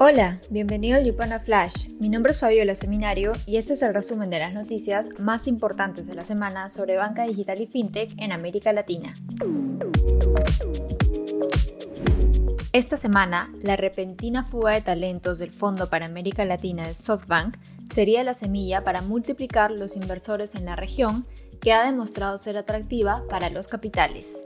Hola, bienvenido al Yupana Flash. Mi nombre es Fabiola Seminario y este es el resumen de las noticias más importantes de la semana sobre banca digital y fintech en América Latina. Esta semana, la repentina fuga de talentos del Fondo para América Latina de SoftBank sería la semilla para multiplicar los inversores en la región que ha demostrado ser atractiva para los capitales.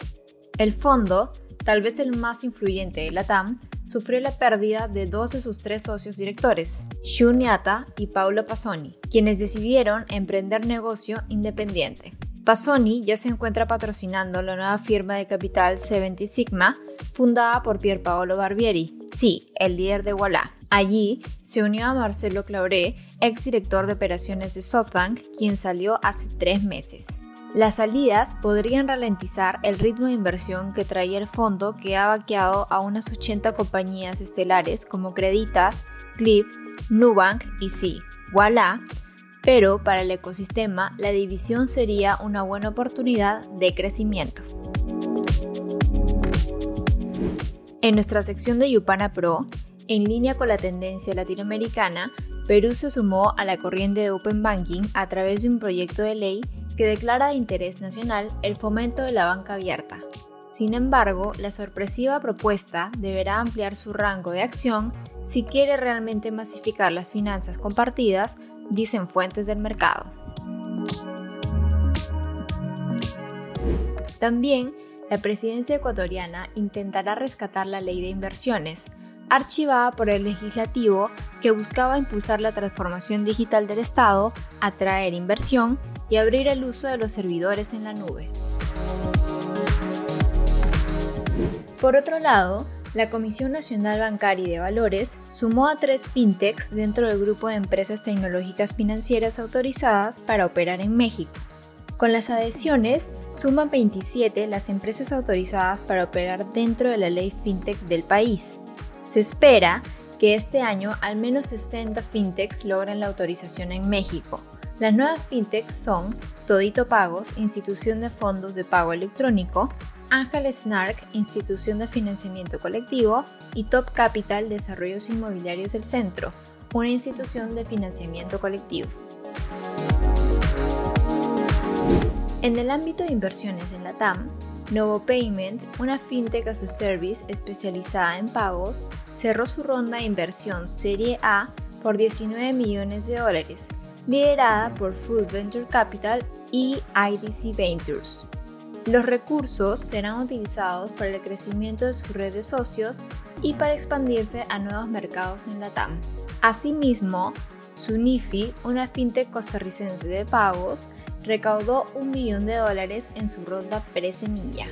El fondo, tal vez el más influyente de la TAM, sufrió la pérdida de dos de sus tres socios directores, Shun Yata y Paolo Pasoni, quienes decidieron emprender negocio independiente. Pasoni ya se encuentra patrocinando la nueva firma de capital 70 Sigma, fundada por Pier Paolo Barbieri, sí, el líder de Walla. Allí se unió a Marcelo Clauré, ex director de operaciones de SoftBank, quien salió hace tres meses. Las salidas podrían ralentizar el ritmo de inversión que traía el fondo que ha vaqueado a unas 80 compañías estelares como Creditas, Clip, Nubank y Sí, voilà, pero para el ecosistema la división sería una buena oportunidad de crecimiento. En nuestra sección de Yupana Pro, en línea con la tendencia latinoamericana, Perú se sumó a la corriente de Open Banking a través de un proyecto de ley declara de interés nacional el fomento de la banca abierta. Sin embargo, la sorpresiva propuesta deberá ampliar su rango de acción si quiere realmente masificar las finanzas compartidas, dicen fuentes del mercado. También, la presidencia ecuatoriana intentará rescatar la ley de inversiones, archivada por el legislativo que buscaba impulsar la transformación digital del Estado, atraer inversión y abrir el uso de los servidores en la nube. Por otro lado, la Comisión Nacional Bancaria y de Valores sumó a tres fintechs dentro del grupo de empresas tecnológicas financieras autorizadas para operar en México. Con las adhesiones, suman 27 las empresas autorizadas para operar dentro de la ley fintech del país. Se espera que este año al menos 60 fintechs logren la autorización en México, las nuevas fintechs son Todito Pagos, institución de fondos de pago electrónico, Ángel Snark, institución de financiamiento colectivo, y Top Capital Desarrollos Inmobiliarios del Centro, una institución de financiamiento colectivo. En el ámbito de inversiones en la TAM, Novo Payment, una fintech as a service especializada en pagos, cerró su ronda de inversión Serie A por 19 millones de dólares liderada por Food Venture Capital y IDC Ventures. Los recursos serán utilizados para el crecimiento de su red de socios y para expandirse a nuevos mercados en la TAM. Asimismo, Sunifi, una fintech costarricense de pagos, recaudó un millón de dólares en su ronda pre-semilla.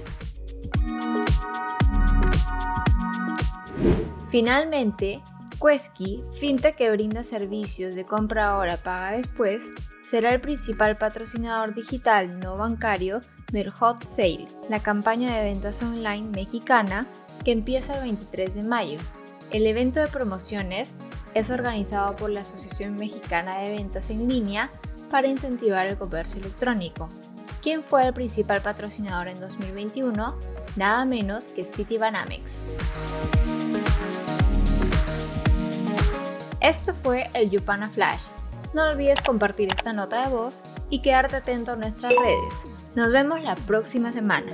Finalmente, Quesky, fintech que brinda servicios de compra ahora paga después, será el principal patrocinador digital no bancario del Hot Sale, la campaña de ventas online mexicana que empieza el 23 de mayo. El evento de promociones es organizado por la Asociación Mexicana de Ventas en Línea para incentivar el comercio electrónico. ¿Quién fue el principal patrocinador en 2021? Nada menos que Citibanamex. Esto fue el Yupana Flash. No olvides compartir esta nota de voz y quedarte atento a nuestras redes. Nos vemos la próxima semana.